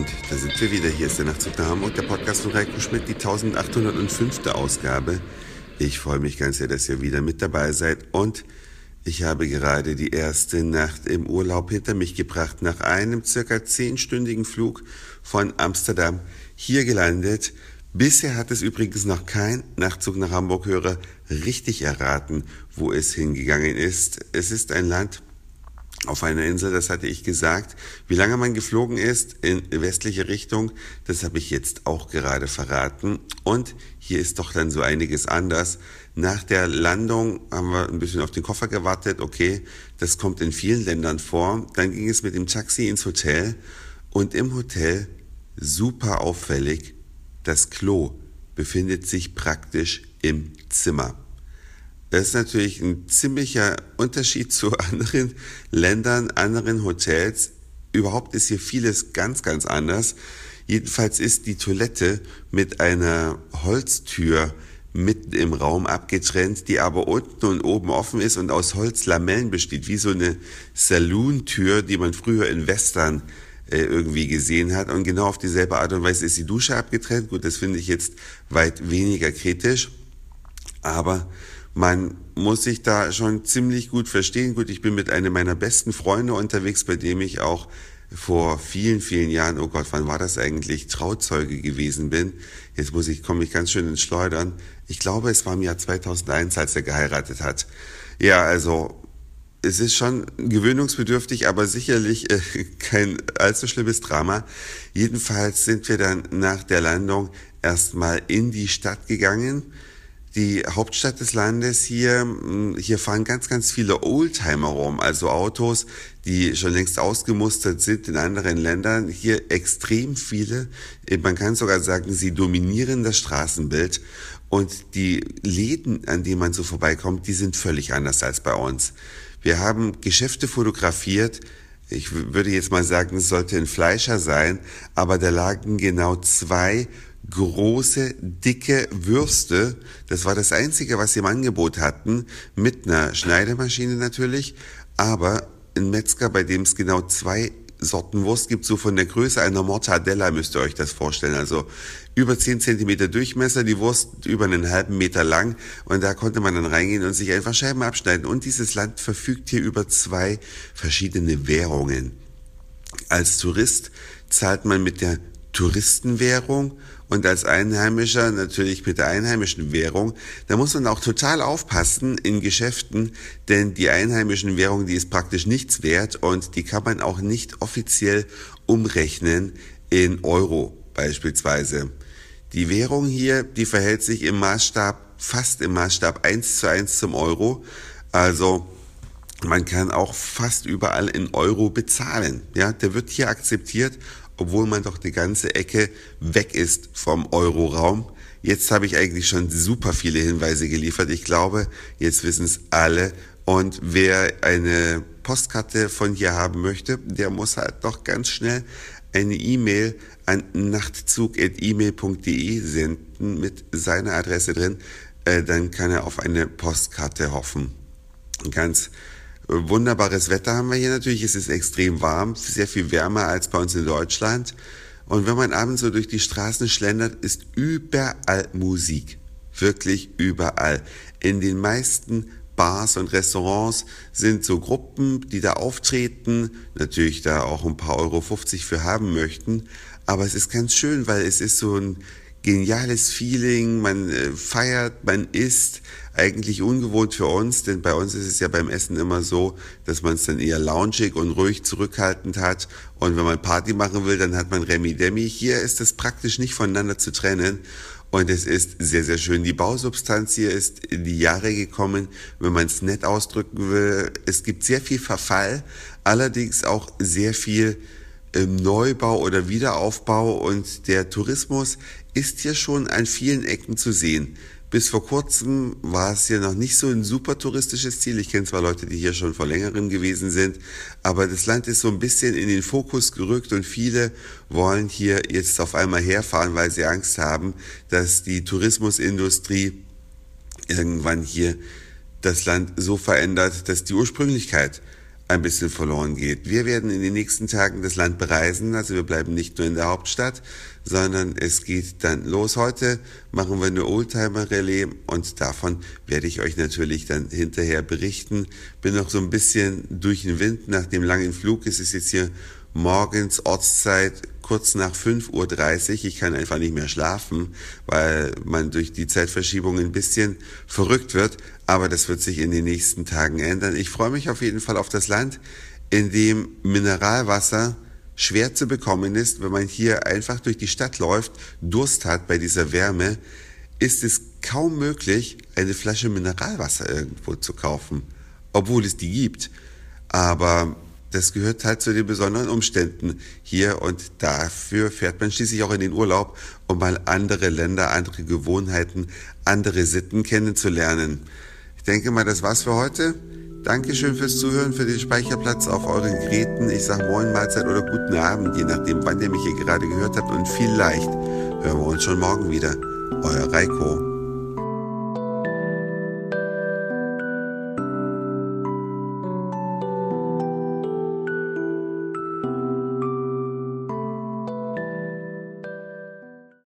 Und da sind wir wieder. Hier ist der Nachtzug nach Hamburg, der Podcast von Reiko Schmidt, die 1805. Ausgabe. Ich freue mich ganz sehr, dass ihr wieder mit dabei seid. Und ich habe gerade die erste Nacht im Urlaub hinter mich gebracht. Nach einem circa zehnstündigen Flug von Amsterdam hier gelandet. Bisher hat es übrigens noch kein Nachtzug nach Hamburg-Hörer richtig erraten, wo es hingegangen ist. Es ist ein Land, auf einer Insel, das hatte ich gesagt. Wie lange man geflogen ist in westliche Richtung, das habe ich jetzt auch gerade verraten. Und hier ist doch dann so einiges anders. Nach der Landung haben wir ein bisschen auf den Koffer gewartet. Okay, das kommt in vielen Ländern vor. Dann ging es mit dem Taxi ins Hotel und im Hotel super auffällig, das Klo befindet sich praktisch im Zimmer. Das ist natürlich ein ziemlicher Unterschied zu anderen Ländern, anderen Hotels. Überhaupt ist hier vieles ganz, ganz anders. Jedenfalls ist die Toilette mit einer Holztür mitten im Raum abgetrennt, die aber unten und oben offen ist und aus Holzlamellen besteht, wie so eine Saloon-Tür, die man früher in Western äh, irgendwie gesehen hat. Und genau auf dieselbe Art und Weise ist die Dusche abgetrennt. Gut, das finde ich jetzt weit weniger kritisch. Aber man muss sich da schon ziemlich gut verstehen. Gut, ich bin mit einem meiner besten Freunde unterwegs, bei dem ich auch vor vielen, vielen Jahren, oh Gott, wann war das eigentlich, Trauzeuge gewesen bin. Jetzt muss ich, komme ich ganz schön ins Schleudern. Ich glaube, es war im Jahr 2001, als er geheiratet hat. Ja, also, es ist schon gewöhnungsbedürftig, aber sicherlich äh, kein allzu schlimmes Drama. Jedenfalls sind wir dann nach der Landung erstmal in die Stadt gegangen die Hauptstadt des Landes hier, hm, hier fahren ganz, ganz viele Oldtimer rum, also Autos, die schon längst ausgemustert sind in anderen Ländern. Hier extrem viele. Man kann sogar sagen, sie dominieren das Straßenbild. Und die Läden, an denen man so vorbeikommt, die sind völlig anders als bei uns. Wir haben Geschäfte fotografiert. Ich würde jetzt mal sagen, es sollte ein Fleischer sein, aber da lagen genau zwei große, dicke Würste. Das war das Einzige, was sie im Angebot hatten, mit einer Schneidemaschine natürlich, aber ein Metzger, bei dem es genau zwei Sorten Wurst gibt, so von der Größe einer Mortadella müsst ihr euch das vorstellen. Also über 10 Zentimeter Durchmesser, die Wurst über einen halben Meter lang und da konnte man dann reingehen und sich einfach Scheiben abschneiden. Und dieses Land verfügt hier über zwei verschiedene Währungen. Als Tourist zahlt man mit der Touristenwährung und als Einheimischer natürlich mit der einheimischen Währung. Da muss man auch total aufpassen in Geschäften, denn die einheimischen Währung, die ist praktisch nichts wert und die kann man auch nicht offiziell umrechnen in Euro beispielsweise. Die Währung hier, die verhält sich im Maßstab, fast im Maßstab eins zu eins zum Euro. Also man kann auch fast überall in Euro bezahlen. Ja, der wird hier akzeptiert obwohl man doch die ganze Ecke weg ist vom Euroraum. Jetzt habe ich eigentlich schon super viele Hinweise geliefert. Ich glaube, jetzt wissen es alle. Und wer eine Postkarte von hier haben möchte, der muss halt doch ganz schnell eine E-Mail an nachtzug.email.de senden mit seiner Adresse drin. Äh, dann kann er auf eine Postkarte hoffen. Ganz Wunderbares Wetter haben wir hier natürlich. Es ist extrem warm, sehr viel wärmer als bei uns in Deutschland. Und wenn man abends so durch die Straßen schlendert, ist überall Musik. Wirklich überall. In den meisten Bars und Restaurants sind so Gruppen, die da auftreten, natürlich da auch ein paar Euro 50 für haben möchten. Aber es ist ganz schön, weil es ist so ein geniales Feeling, man äh, feiert, man isst, eigentlich ungewohnt für uns, denn bei uns ist es ja beim Essen immer so, dass man es dann eher loungig und ruhig zurückhaltend hat und wenn man Party machen will, dann hat man Remi Demi. Hier ist es praktisch nicht voneinander zu trennen und es ist sehr, sehr schön. Die Bausubstanz hier ist in die Jahre gekommen, wenn man es nett ausdrücken will. Es gibt sehr viel Verfall, allerdings auch sehr viel im Neubau oder Wiederaufbau und der Tourismus ist hier schon an vielen Ecken zu sehen. Bis vor kurzem war es hier noch nicht so ein super touristisches Ziel. Ich kenne zwar Leute, die hier schon vor längerem gewesen sind, aber das Land ist so ein bisschen in den Fokus gerückt und viele wollen hier jetzt auf einmal herfahren, weil sie Angst haben, dass die Tourismusindustrie irgendwann hier das Land so verändert, dass die Ursprünglichkeit ein bisschen verloren geht. Wir werden in den nächsten Tagen das Land bereisen, also wir bleiben nicht nur in der Hauptstadt, sondern es geht dann los. Heute machen wir eine Oldtimer-Relais und davon werde ich euch natürlich dann hinterher berichten. Bin noch so ein bisschen durch den Wind nach dem langen Flug. Es ist jetzt hier morgens Ortszeit kurz nach 5.30 Uhr. Ich kann einfach nicht mehr schlafen, weil man durch die Zeitverschiebung ein bisschen verrückt wird. Aber das wird sich in den nächsten Tagen ändern. Ich freue mich auf jeden Fall auf das Land, in dem Mineralwasser schwer zu bekommen ist. Wenn man hier einfach durch die Stadt läuft, Durst hat bei dieser Wärme, ist es kaum möglich, eine Flasche Mineralwasser irgendwo zu kaufen. Obwohl es die gibt. Aber das gehört halt zu den besonderen Umständen hier und dafür fährt man schließlich auch in den Urlaub, um mal andere Länder, andere Gewohnheiten, andere Sitten kennenzulernen. Ich denke mal, das war's für heute. Dankeschön fürs Zuhören, für den Speicherplatz auf euren Geräten. Ich sage Moin, Mahlzeit oder guten Abend, je nachdem, wann ihr mich hier gerade gehört habt. Und vielleicht hören wir uns schon morgen wieder. Euer Reiko.